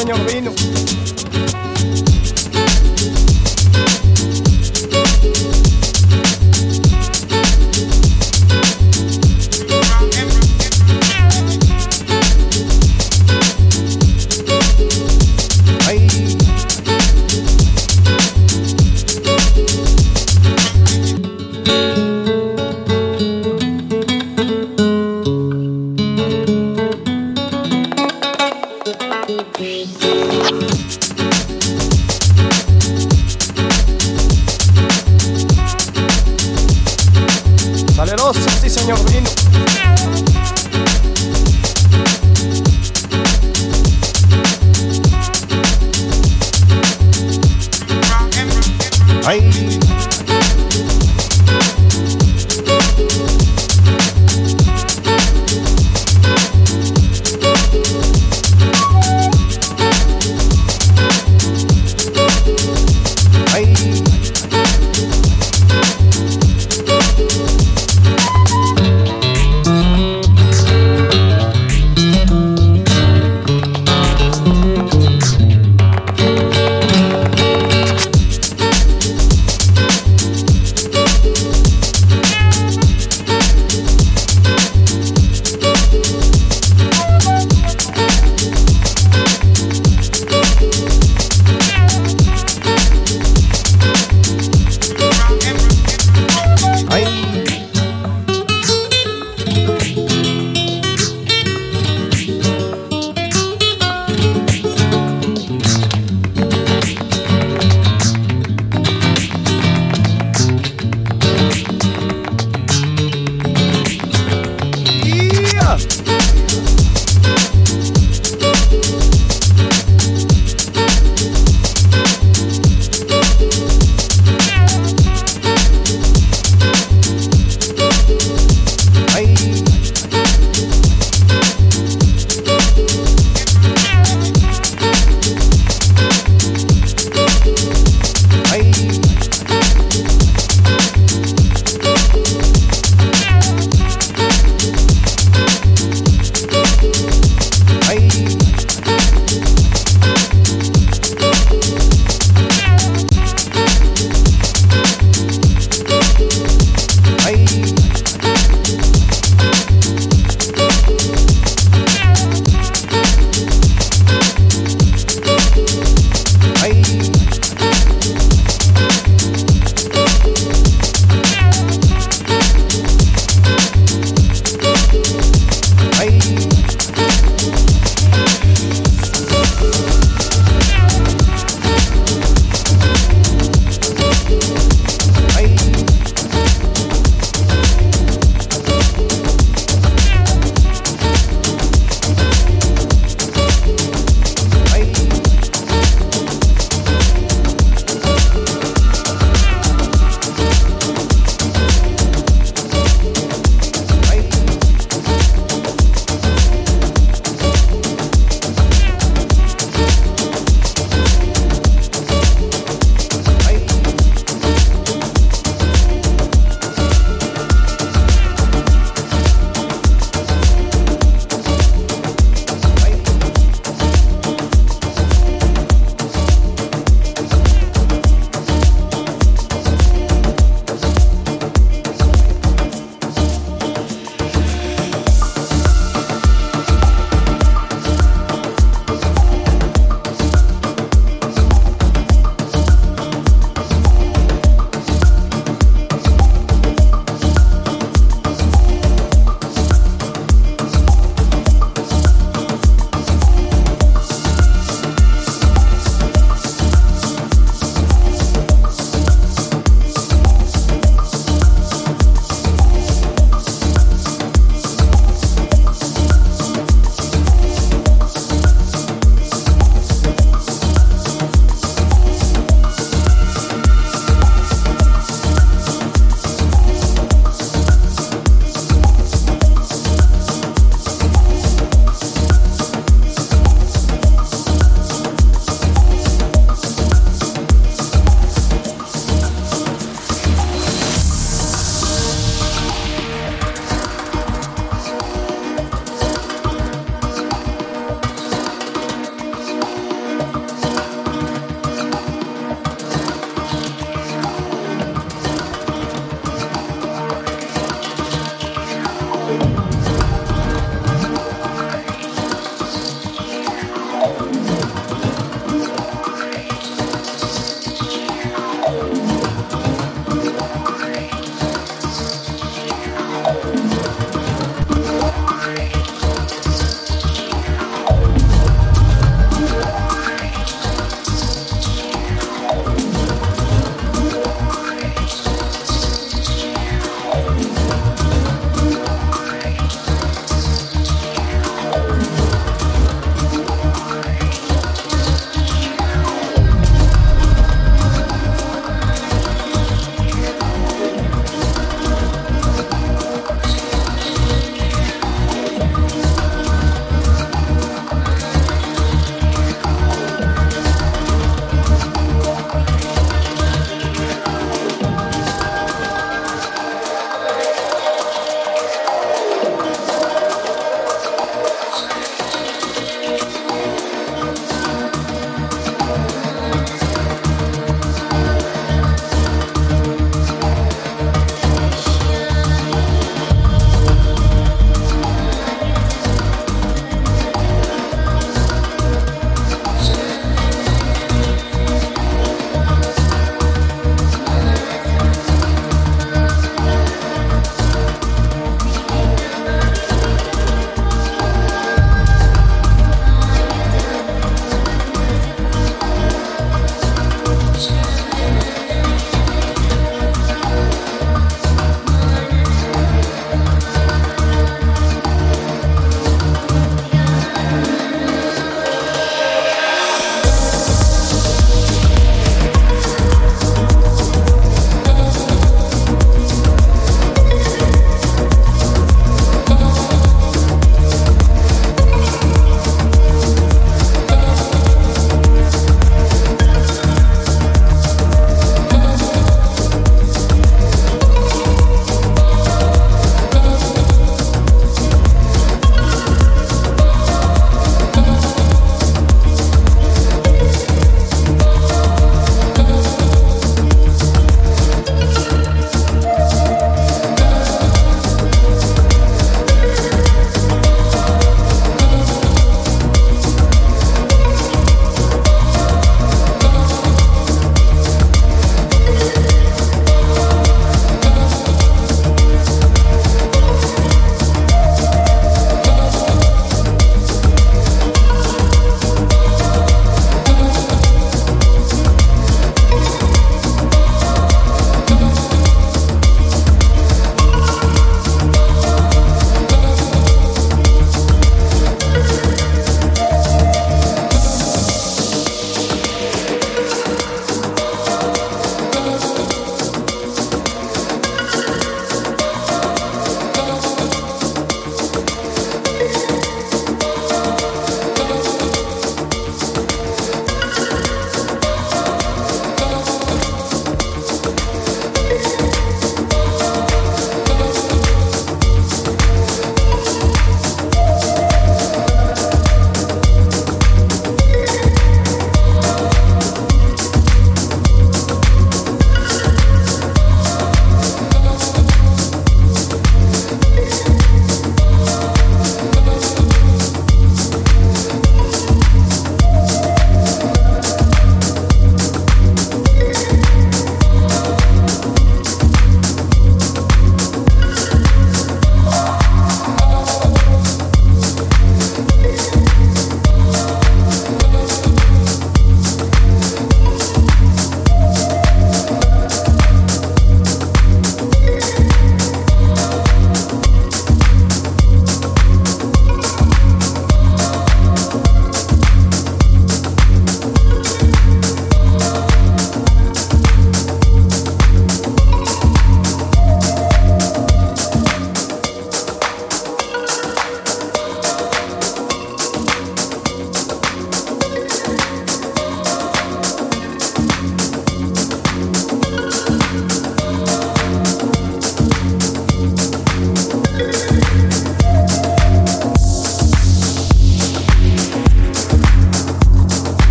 señor Díaz.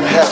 That has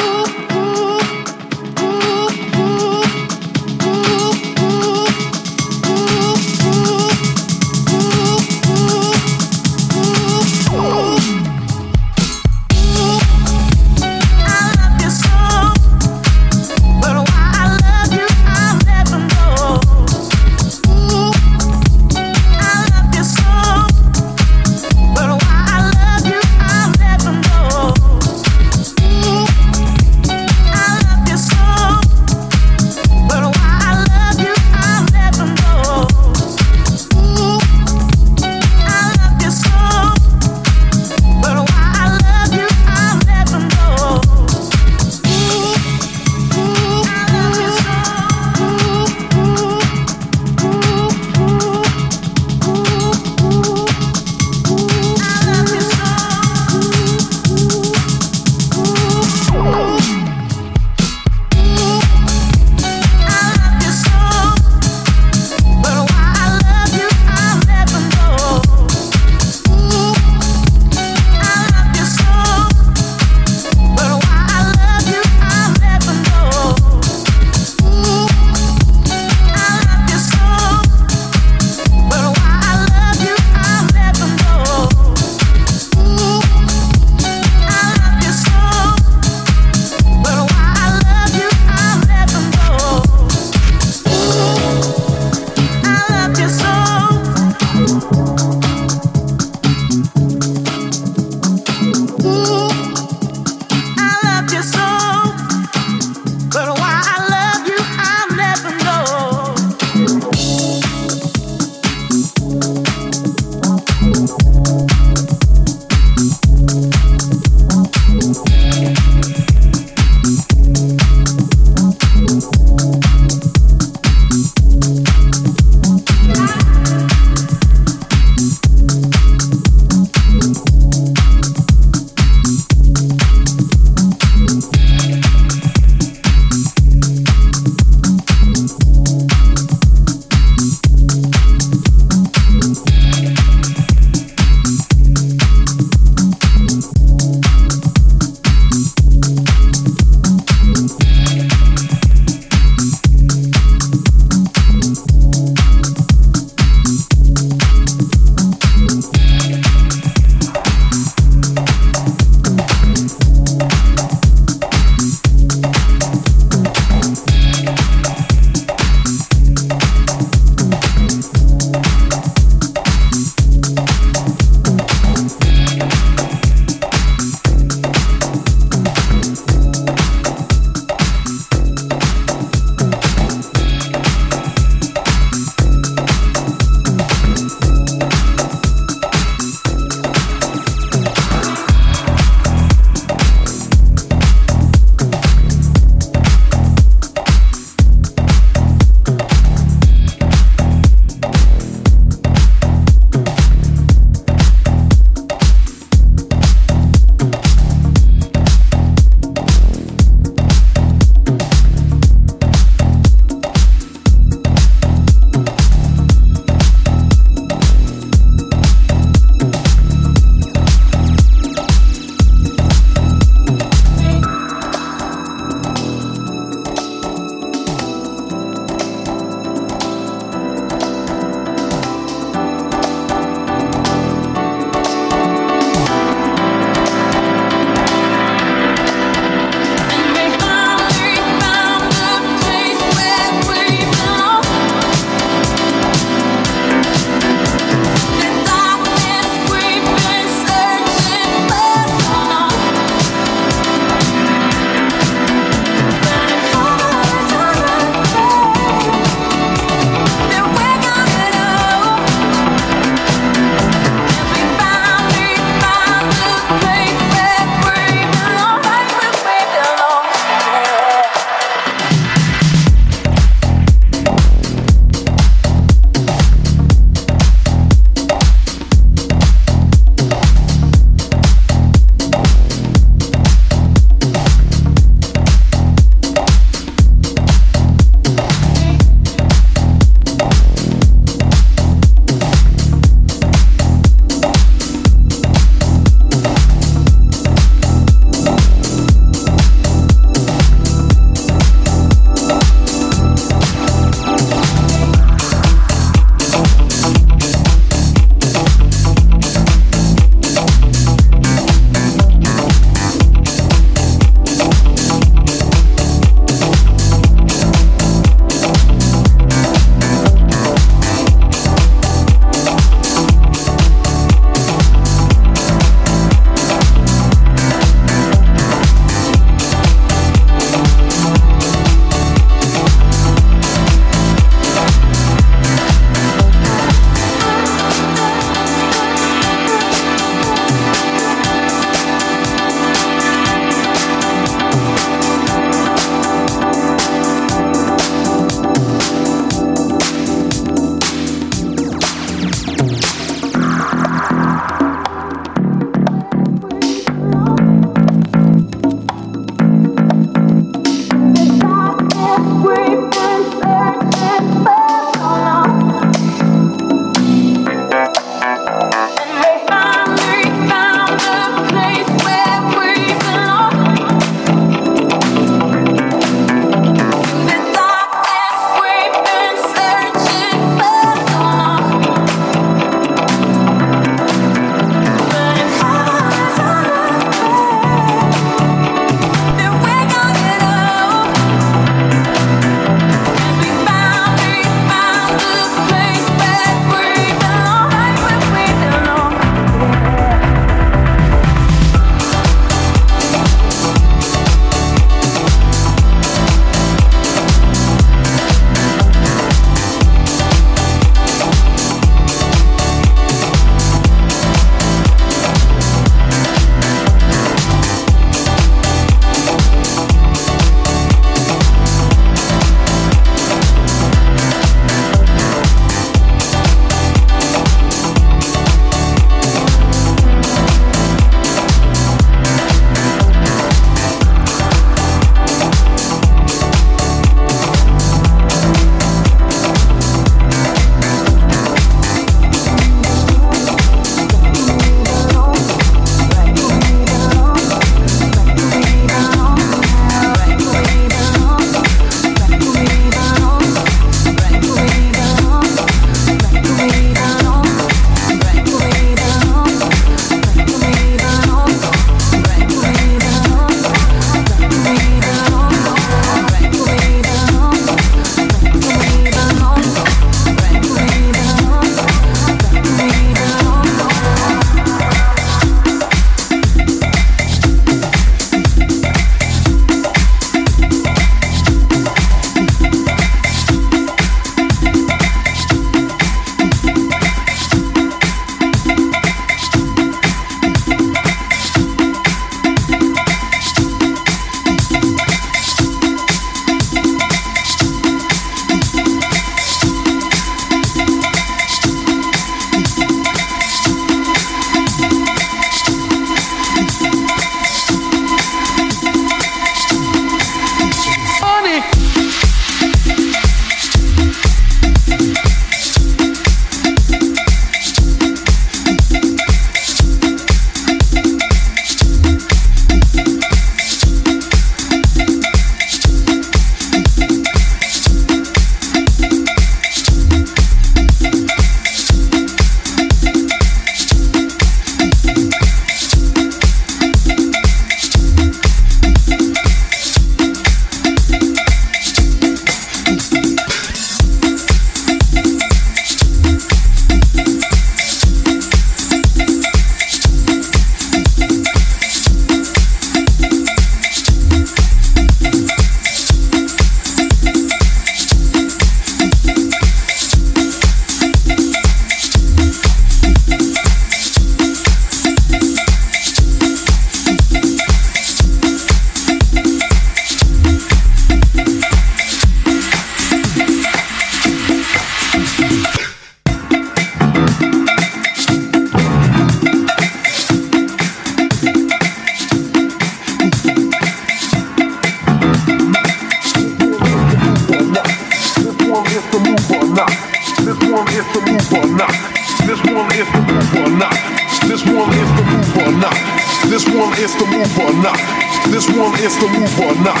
not. This one is the move or not.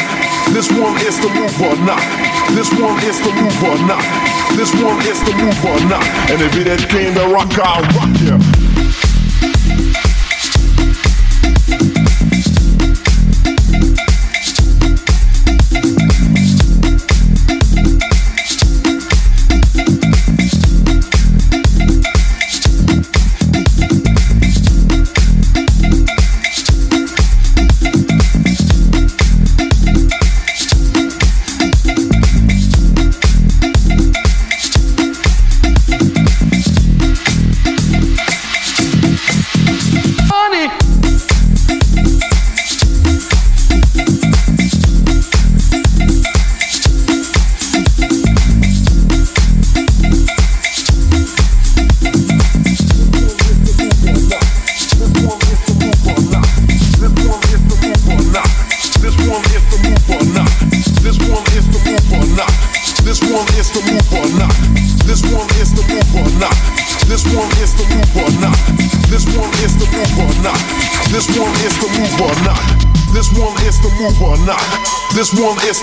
This one is the move or not. This one is the move or not. This one is the move or not. And if it ain't came to rock, I'll rock you.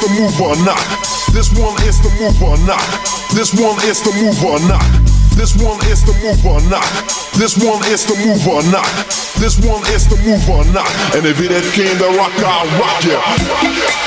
Is the move or not. This one is the move or not. This one is the move or not. This one is the move or not. This one is the move or not. This one is the move or not. And if it ain't came to rock, I'll rock you.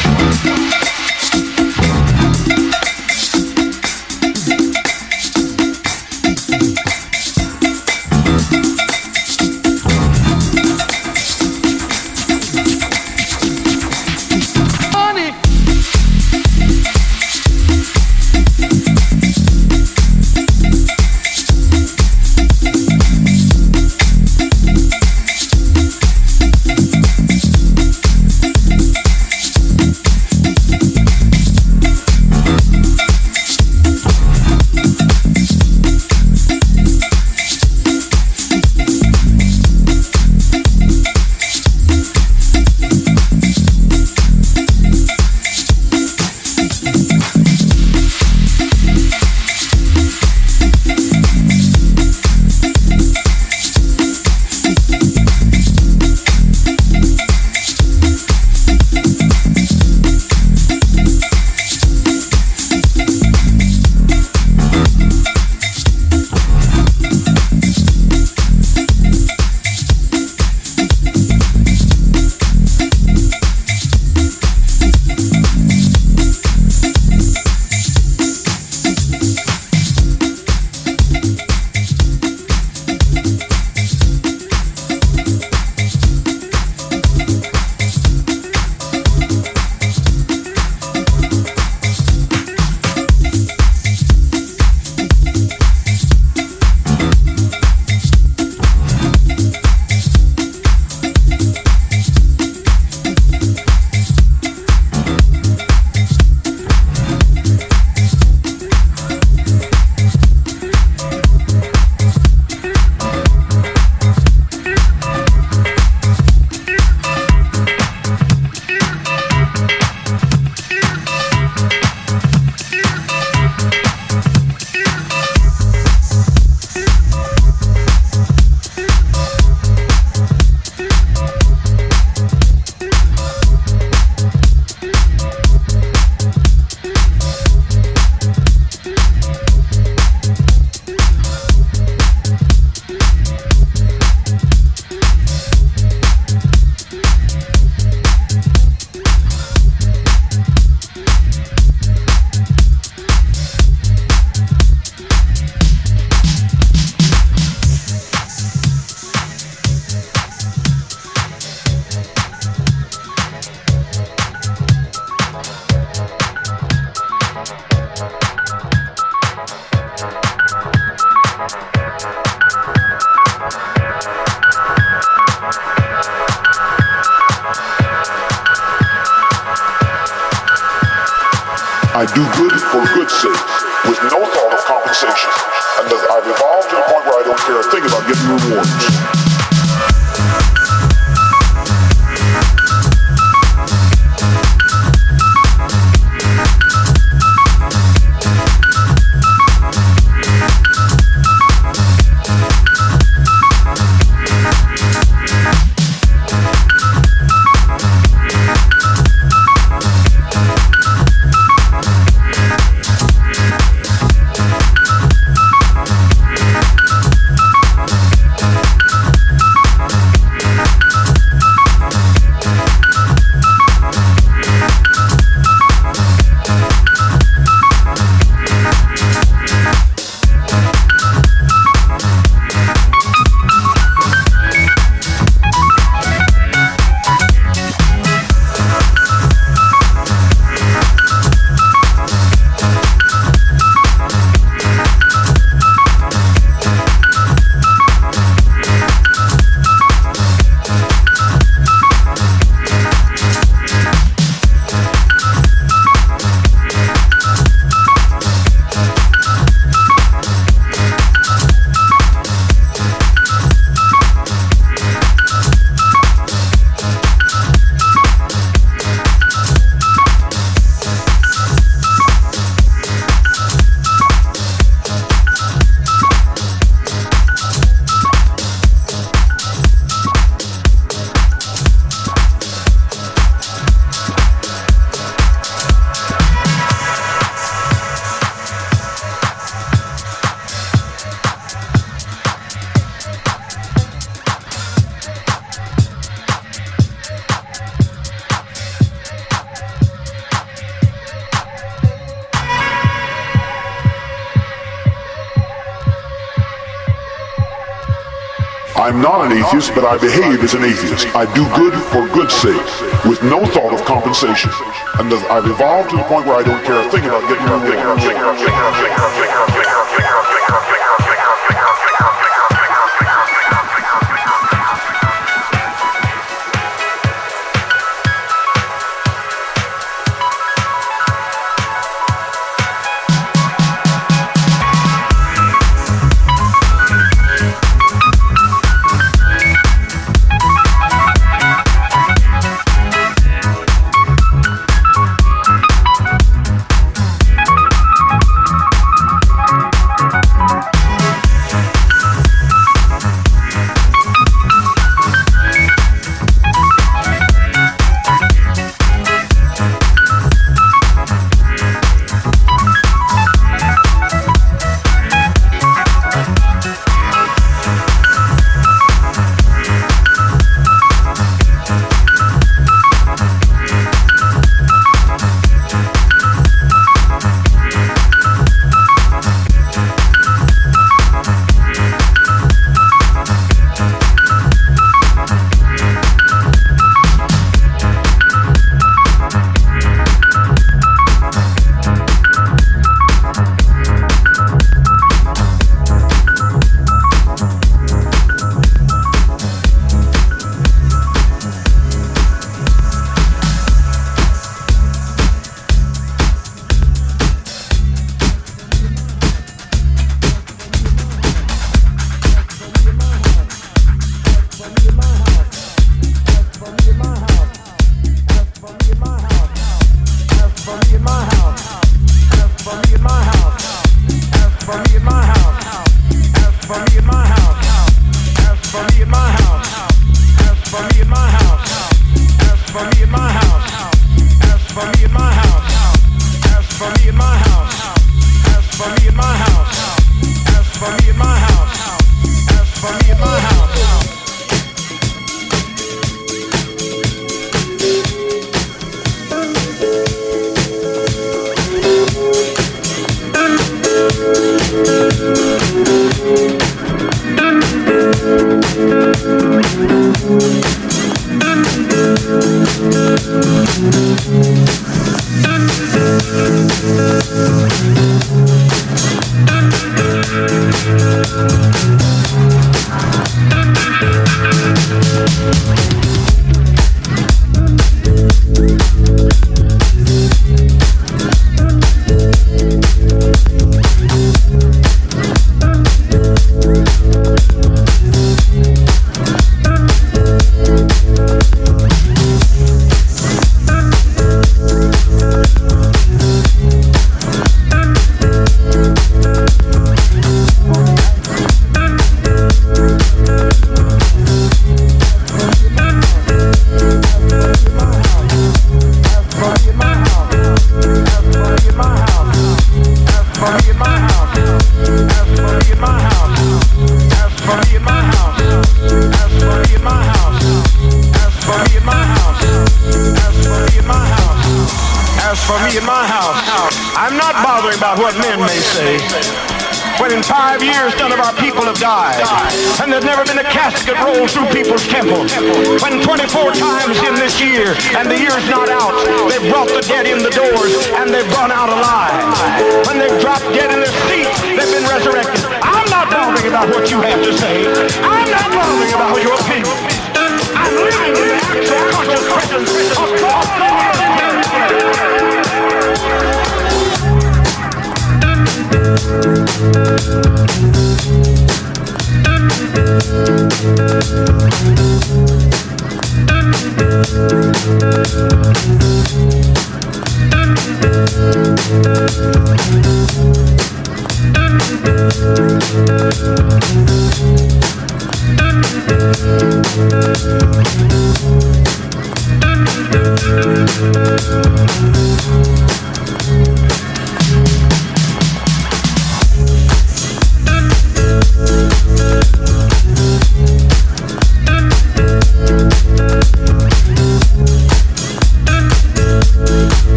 Atheist, but I behave as an atheist. I do good for good's sake, with no thought of compensation. And I've evolved to the point where I don't care a thing about getting rewarded.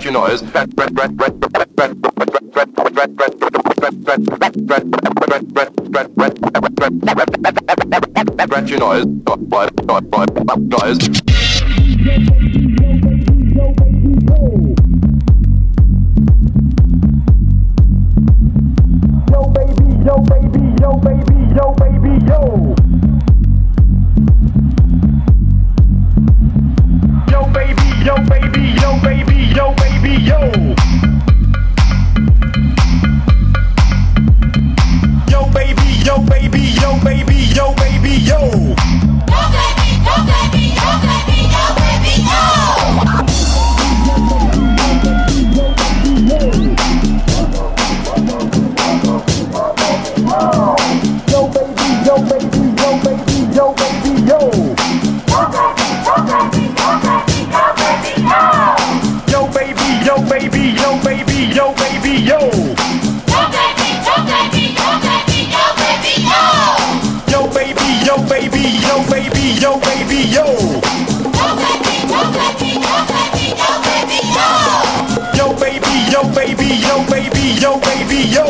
Scratchy noise. Scratchy noise. Yo baby, yo baby, yo baby, yo baby, yo. Yo baby, yo baby, yo baby, yo yo. Yo baby, yo baby, yo baby, yo baby, yo. Yo baby, yo Yo, baby, yo. baby, Yo baby, yo, baby, yo. yo baby, yo baby, yo baby, yo. Baby, yo